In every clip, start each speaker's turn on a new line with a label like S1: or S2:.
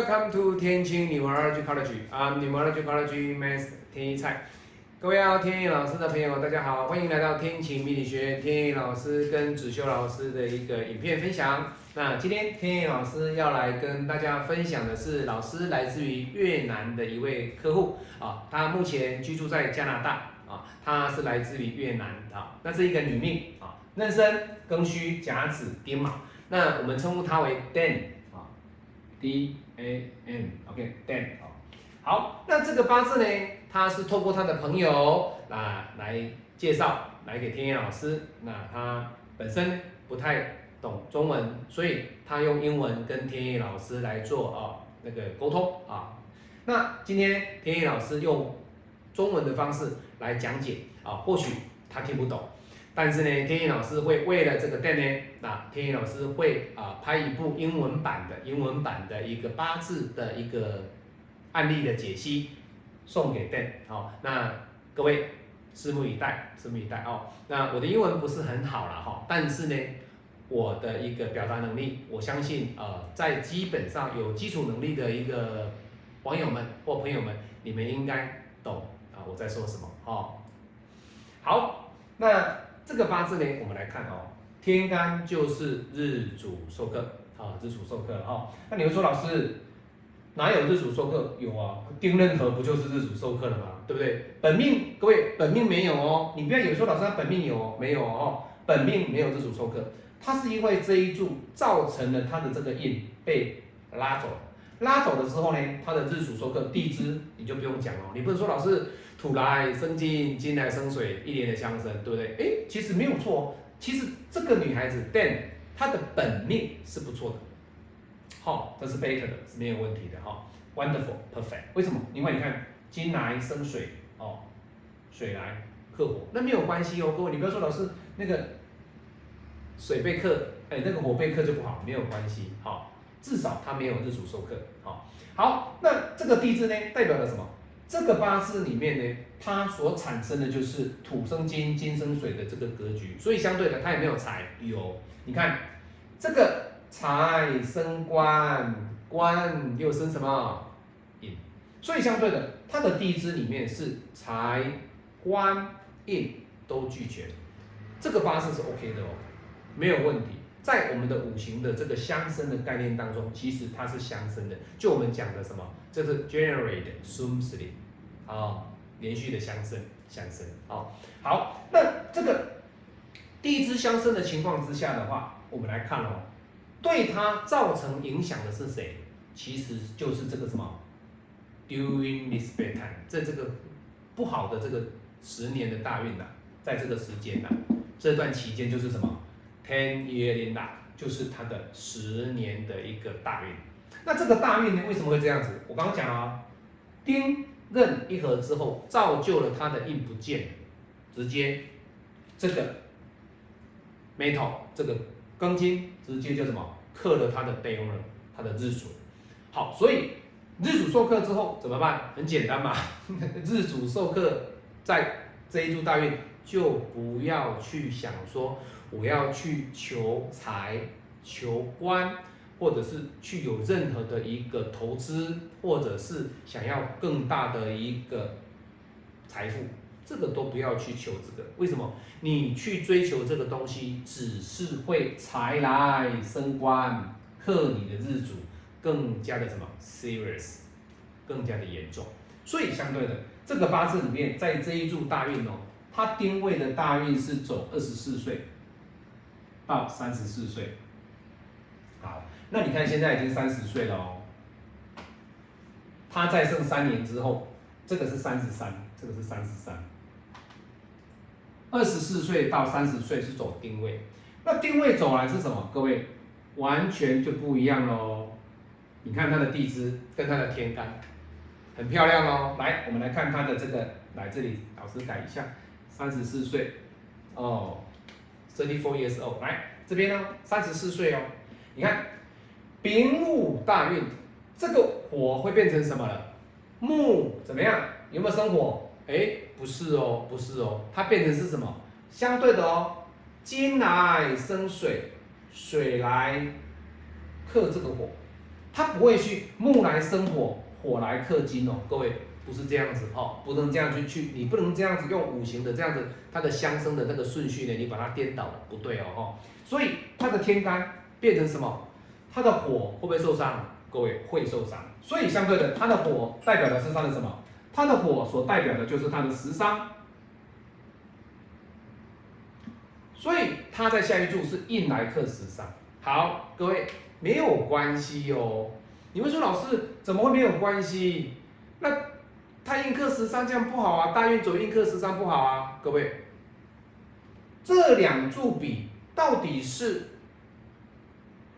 S1: Welcome to 天晴 Numerology College. I'm Numerology College Master 天一菜。各位要天意老师的朋友，大家好，欢迎来到天晴命理学院天意老师跟子修老师的一个影片分享。那今天天意老师要来跟大家分享的是，老师来自于越南的一位客户啊，他目前居住在加拿大啊，他是来自于越南啊，那是一个女命啊，壬申、庚戌、甲子、丁卯，那我们称呼她为 Dan。D A N，OK，Dan，好，好，那这个八字呢，他是透过他的朋友啊来介绍，来给天野老师。那他本身不太懂中文，所以他用英文跟天野老师来做啊那个沟通啊。那今天天野老师用中文的方式来讲解啊，或许他听不懂。但是呢，天意老师会为了这个店呢，那天意老师会啊拍一部英文版的英文版的一个八字的一个案例的解析送给店，好，那各位拭目以待，拭目以待哦。那我的英文不是很好了哈，但是呢，我的一个表达能力，我相信呃，在基本上有基础能力的一个网友们或朋友们，你们应该懂啊我在说什么哦。好，那。这个八字呢，我们来看哦，天干就是日主受克啊，日主受克哈。那你会说老师哪有日主受克？有啊，丁壬合不就是日主受克了吗？对不对？本命各位本命没有哦，你不要以为说老师他本命有哦，没有哦，本命没有日主受克，他是因为这一柱造成了他的这个印被拉走了，拉走的时候呢，他的日主说克地支你就不用讲了，你不能说老师。土来生金，金来生水，一年的相生，对不对？哎，其实没有错。其实这个女孩子，Dan，她的本命是不错的。好，这是 better 的，是没有问题的。哈，wonderful，perfect。为什么？因为你看，金来生水，哦，水来克火，那没有关系哦，各位，你不要说老师那个水被克，哎，那个火被克就不好，没有关系。好，至少它没有日主受克。好，好，那这个地支呢，代表了什么？这个八字里面呢，它所产生的就是土生金，金生水的这个格局，所以相对的，它也没有财？有。你看这个财生官，官又生什么？印。所以相对的，它的地支里面是财、官、印都俱全，这个八字是 OK 的哦，没有问题。在我们的五行的这个相生的概念当中，其实它是相生的。就我们讲的什么，这是 generate sumsly，啊，连续的相生相生。好，好，那这个地支相生的情况之下的话，我们来看哦，对它造成影响的是谁？其实就是这个什么 during this bad time，在这个不好的这个十年的大运呐，在这个时间呐，这段期间就是什么？Ten year in luck，就是他的十年的一个大运。那这个大运呢，为什么会这样子？我刚刚讲了啊，丁壬一合之后，造就了他的印不见，直接这个 metal 这个庚金直接就什么克了他的 d a y 他的日主。好，所以日主受克之后怎么办？很简单嘛，日主受克在这一柱大运，就不要去想说。我要去求财、求官，或者是去有任何的一个投资，或者是想要更大的一个财富，这个都不要去求这个。为什么？你去追求这个东西，只是会财来升官，克你的日主，更加的什么 serious，更加的严重。所以相对的，这个八字里面，在这一柱大运哦，他定位的大运是走二十四岁。到三十四岁，好，那你看现在已经三十岁了哦，他再剩三年之后，这个是三十三，这个是三十三，二十四岁到三十岁是走定位，那定位走来是什么？各位完全就不一样喽，你看他的地支跟他的天干，很漂亮哦。来，我们来看他的这个，来这里老师改一下，三十四岁，哦。Thirty four years old，来这边呢，三十四岁哦。你看丙午大运，这个火会变成什么了？木怎么样？有没有生火？哎，不是哦，不是哦，它变成是什么？相对的哦，金来生水，水来克这个火，它不会去木来生火，火来克金哦，各位不是这样子哦，不能这样去去，你不能这样子用五行的这样子，它的相生的那个顺序呢，你把它颠倒了，不对哦哈。所以它的天干变成什么？它的火会不会受伤？各位会受伤。所以相对的，它的火代表的是它的什么？它的火所代表的就是它的食伤。所以它在下一柱是印来克食伤。好，各位没有关系哦。你们说老师怎么会没有关系？那它印克食伤这样不好啊？大运走印克食伤不好啊？各位，这两柱比到底是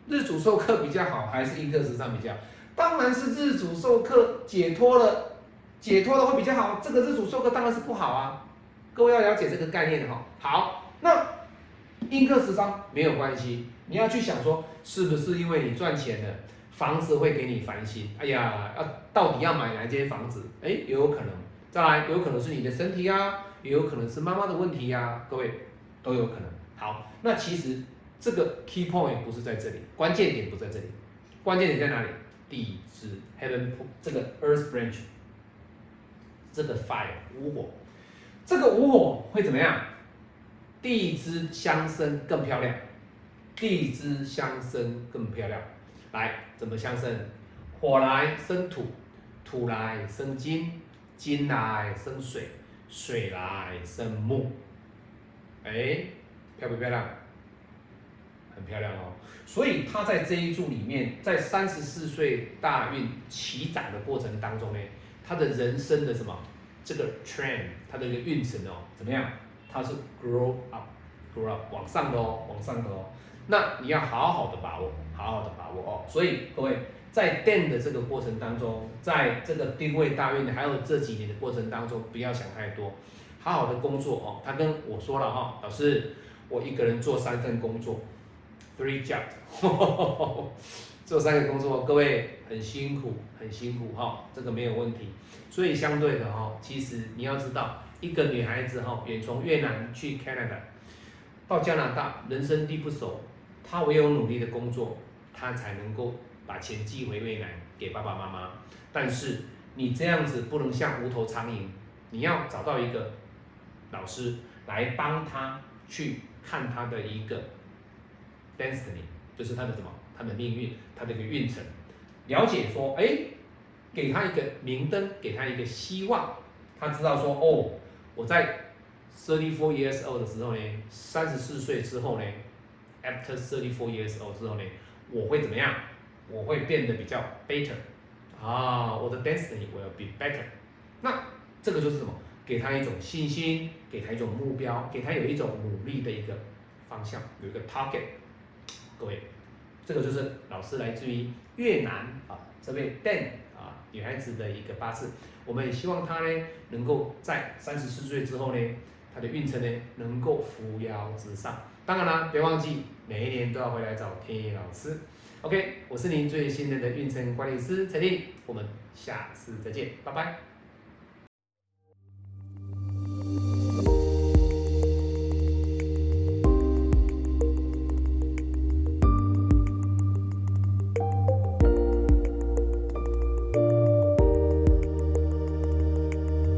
S1: 日主受克比较好，还是印克食伤比较好？当然是日主受克解脱了，解脱了会比较好。这个日主受克当然是不好啊。各位要了解这个概念哈。好，那。印克食伤没有关系，你要去想说，是不是因为你赚钱了，房子会给你烦心？哎呀，要到底要买哪间房子？哎，也有可能。再来，有可能是你的身体啊，也有可能是妈妈的问题呀，各位都有可能。好，那其实这个 key point 不是在这里，关键点不在这里，关键点在哪里？地支 heaven 这个 earth branch，这个 fire 无火，这个无火会怎么样？地支相生更漂亮，地支相生更漂亮。来，怎么相生？火来生土，土来生金，金来生水，水来生木。哎，漂不漂亮？很漂亮哦。所以他在这一柱里面，在三十四岁大运起涨的过程当中呢，他的人生的什么？这个 trend，他的一个运程哦，怎么样？它是 grow up，grow up 往上的哦，往上的哦。那你要好好的把握，好好的把握哦。所以各位在 den 的这个过程当中，在这个定位大运还有这几年的过程当中，不要想太多，好好的工作哦。他跟我说了哈，老师，我一个人做三份工作，three job，做三个工作，各位很辛苦，很辛苦哈，这个没有问题。所以相对的哈，其实你要知道。一个女孩子哈，远从越南去 Canada，到加拿大，人生地不熟，他唯有努力的工作，他才能够把钱寄回越南给爸爸妈妈。但是你这样子不能像无头苍蝇，你要找到一个老师来帮他去看他的一个 destiny，就是他的什么，他的命运，他的一个运程，了解说，哎，给他一个明灯，给他一个希望，他知道说，哦。我在 thirty four years old 的时候呢，三十四岁之后呢，after thirty four years old 之后呢，我会怎么样？我会变得比较 better，啊，我的 destiny will be better。那这个就是什么？给他一种信心，给他一种目标，给他有一种努力的一个方向，有一个 target。各位，这个就是老师来自于越南啊，这位 Dan 啊，女孩子的一个八字。我们也希望她呢，能够在三十四岁之后呢，她的运程呢，能够扶摇直上。当然啦，别忘记每一年都要回来找天野老师。OK，我是您最信任的运程管理师陈婷，我们下次再见，拜拜。